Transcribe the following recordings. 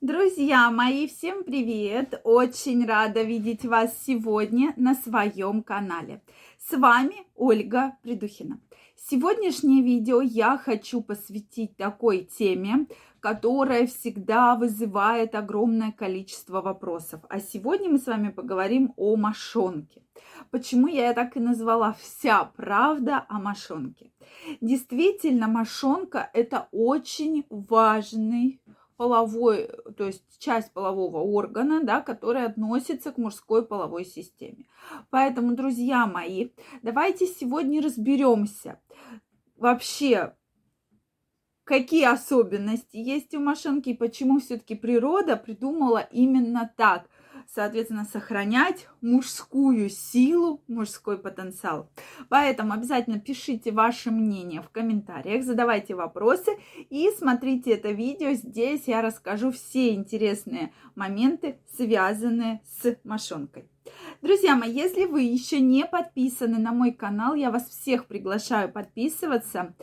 Друзья мои, всем привет! Очень рада видеть вас сегодня на своем канале. С вами Ольга Придухина. Сегодняшнее видео я хочу посвятить такой теме, которая всегда вызывает огромное количество вопросов. А сегодня мы с вами поговорим о мошонке. Почему я так и назвала «Вся правда о мошонке». Действительно, мошонка – это очень важный половой, то есть часть полового органа, да, которая относится к мужской половой системе. Поэтому, друзья мои, давайте сегодня разберемся вообще, какие особенности есть у машинки и почему все-таки природа придумала именно так – соответственно, сохранять мужскую силу, мужской потенциал. Поэтому обязательно пишите ваше мнение в комментариях, задавайте вопросы и смотрите это видео. Здесь я расскажу все интересные моменты, связанные с мошонкой. Друзья мои, если вы еще не подписаны на мой канал, я вас всех приглашаю подписываться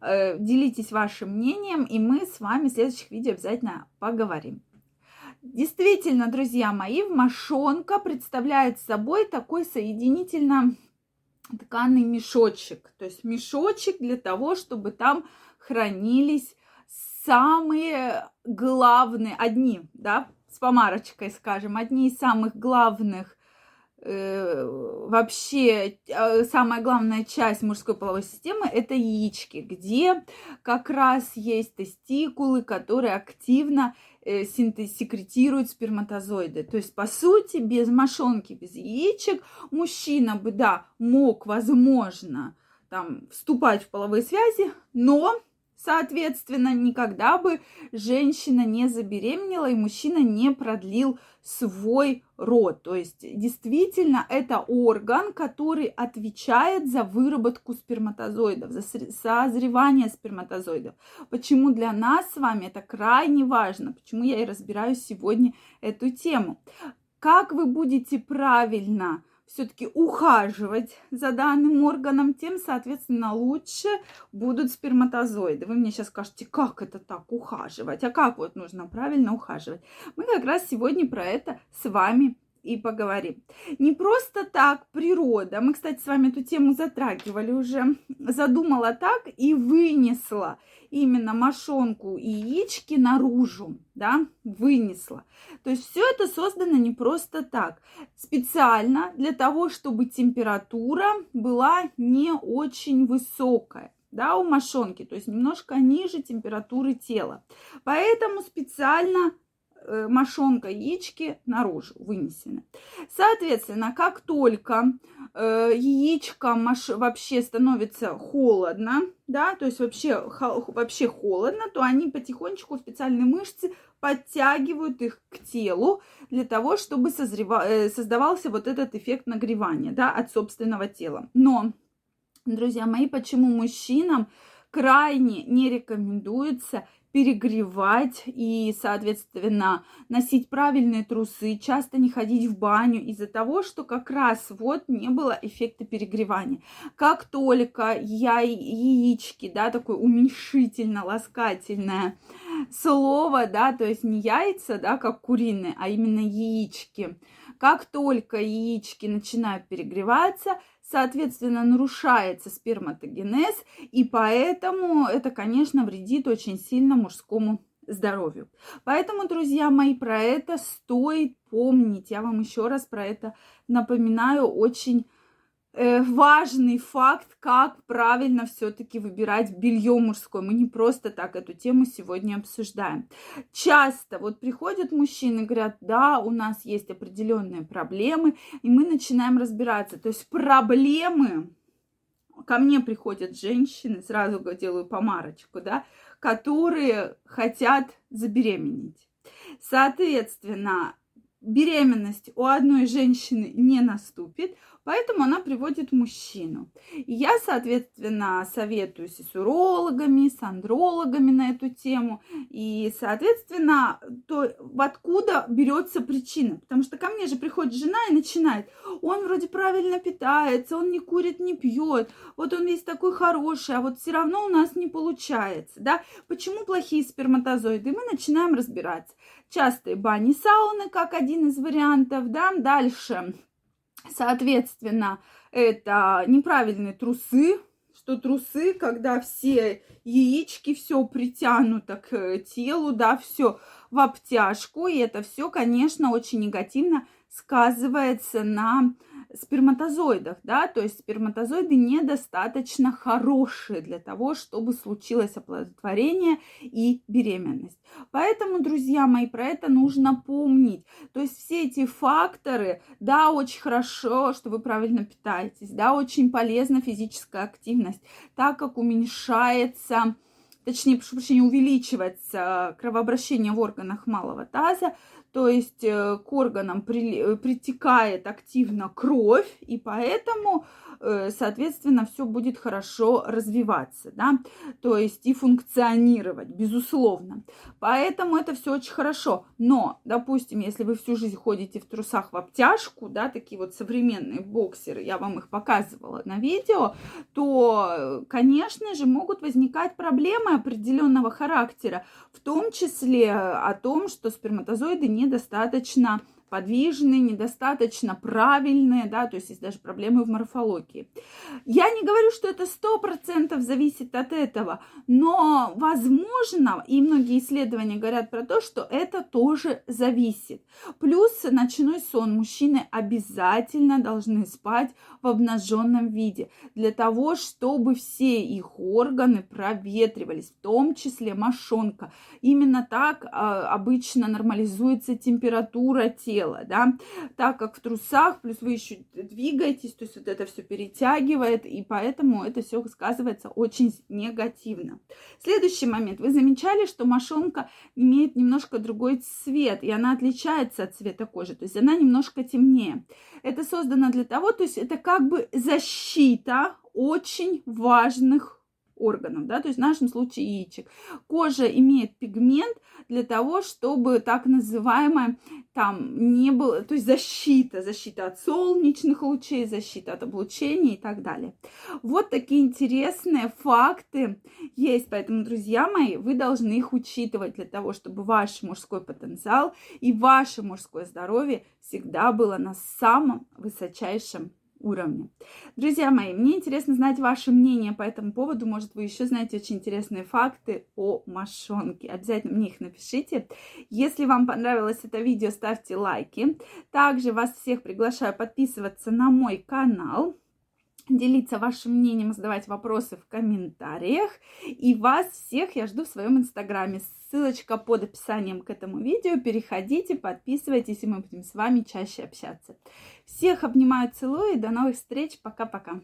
э, делитесь вашим мнением, и мы с вами в следующих видео обязательно поговорим. Действительно, друзья мои, мошонка представляет собой такой соединительно тканый мешочек. То есть мешочек для того, чтобы там хранились самые главные, одни, да, с помарочкой, скажем, одни из самых главных э, вообще э, самая главная часть мужской половой системы это яички, где как раз есть тестикулы, которые активно Э, секретируют сперматозоиды. То есть, по сути, без мошонки, без яичек мужчина бы, да, мог, возможно, там, вступать в половые связи, но Соответственно, никогда бы женщина не забеременела и мужчина не продлил свой род. То есть, действительно, это орган, который отвечает за выработку сперматозоидов, за созревание сперматозоидов. Почему для нас с вами это крайне важно? Почему я и разбираю сегодня эту тему? Как вы будете правильно все-таки ухаживать за данным органом, тем, соответственно, лучше будут сперматозоиды. Вы мне сейчас скажете, как это так ухаживать, а как вот нужно правильно ухаживать. Мы как раз сегодня про это с вами и поговорим. Не просто так природа, мы, кстати, с вами эту тему затрагивали уже, задумала так и вынесла именно мошонку и яички наружу, да, вынесла. То есть все это создано не просто так, специально для того, чтобы температура была не очень высокая да, у мошонки, то есть немножко ниже температуры тела. Поэтому специально мошонка яички наружу вынесены. Соответственно, как только э, яичко маш... вообще становится холодно, да, то есть вообще, вообще холодно, то они потихонечку специальные мышцы подтягивают их к телу для того, чтобы созрева... Э, создавался вот этот эффект нагревания, да, от собственного тела. Но, друзья мои, почему мужчинам крайне не рекомендуется перегревать и, соответственно, носить правильные трусы, часто не ходить в баню из-за того, что как раз вот не было эффекта перегревания. Как только я яички, да, такое уменьшительно-ласкательное слово, да, то есть не яйца, да, как куриные, а именно яички. Как только яички начинают перегреваться, соответственно, нарушается сперматогенез, и поэтому это, конечно, вредит очень сильно мужскому здоровью. Поэтому, друзья мои, про это стоит помнить. Я вам еще раз про это напоминаю очень важный факт, как правильно все-таки выбирать белье мужское. Мы не просто так эту тему сегодня обсуждаем. Часто вот приходят мужчины говорят, да, у нас есть определенные проблемы, и мы начинаем разбираться. То есть проблемы, ко мне приходят женщины, сразу делаю помарочку, да, которые хотят забеременеть. Соответственно, беременность у одной женщины не наступит, поэтому она приводит мужчину. И я, соответственно, советуюсь и с урологами, с андрологами на эту тему. И, соответственно, то откуда берется причина? Потому что ко мне же приходит жена и начинает, он вроде правильно питается, он не курит, не пьет, вот он весь такой хороший, а вот все равно у нас не получается, да? Почему плохие сперматозоиды? И мы начинаем разбираться частые бани, сауны, как один из вариантов, да, дальше, соответственно, это неправильные трусы, что трусы, когда все яички, все притянуто к телу, да, все в обтяжку, и это все, конечно, очень негативно сказывается на сперматозоидах, да, то есть сперматозоиды недостаточно хорошие для того, чтобы случилось оплодотворение и беременность. Поэтому, друзья мои, про это нужно помнить. То есть все эти факторы, да, очень хорошо, что вы правильно питаетесь, да, очень полезна физическая активность, так как уменьшается точнее, прошу прощения, увеличивается кровообращение в органах малого таза, то есть э, к органам при, э, притекает активно кровь, и поэтому Э, соответственно, все будет хорошо развиваться, да, то есть и функционировать, безусловно. Поэтому это все очень хорошо. Но, допустим, если вы всю жизнь ходите в трусах в обтяжку, да, такие вот современные боксеры, я вам их показывала на видео, то, конечно же, могут возникать проблемы определенного характера, в том числе о том, что сперматозоиды недостаточно подвижные, недостаточно правильные, да, то есть есть даже проблемы в морфологии. Я не говорю, что это сто процентов зависит от этого, но возможно, и многие исследования говорят про то, что это тоже зависит. Плюс ночной сон. Мужчины обязательно должны спать в обнаженном виде для того, чтобы все их органы проветривались, в том числе мошонка. Именно так а, обычно нормализуется температура тела тела, да, так как в трусах, плюс вы еще двигаетесь, то есть вот это все перетягивает, и поэтому это все сказывается очень негативно. Следующий момент. Вы замечали, что мошонка имеет немножко другой цвет, и она отличается от цвета кожи, то есть она немножко темнее. Это создано для того, то есть это как бы защита очень важных органов, да, то есть в нашем случае яичек. Кожа имеет пигмент для того, чтобы так называемая там не было, то есть защита, защита от солнечных лучей, защита от облучения и так далее. Вот такие интересные факты есть, поэтому, друзья мои, вы должны их учитывать для того, чтобы ваш мужской потенциал и ваше мужское здоровье всегда было на самом высочайшем уровне. Друзья мои, мне интересно знать ваше мнение по этому поводу. Может, вы еще знаете очень интересные факты о мошонке. Обязательно мне их напишите. Если вам понравилось это видео, ставьте лайки. Также вас всех приглашаю подписываться на мой канал делиться вашим мнением, задавать вопросы в комментариях. И вас всех я жду в своем инстаграме. Ссылочка под описанием к этому видео. Переходите, подписывайтесь, и мы будем с вами чаще общаться. Всех обнимаю, целую и до новых встреч. Пока-пока.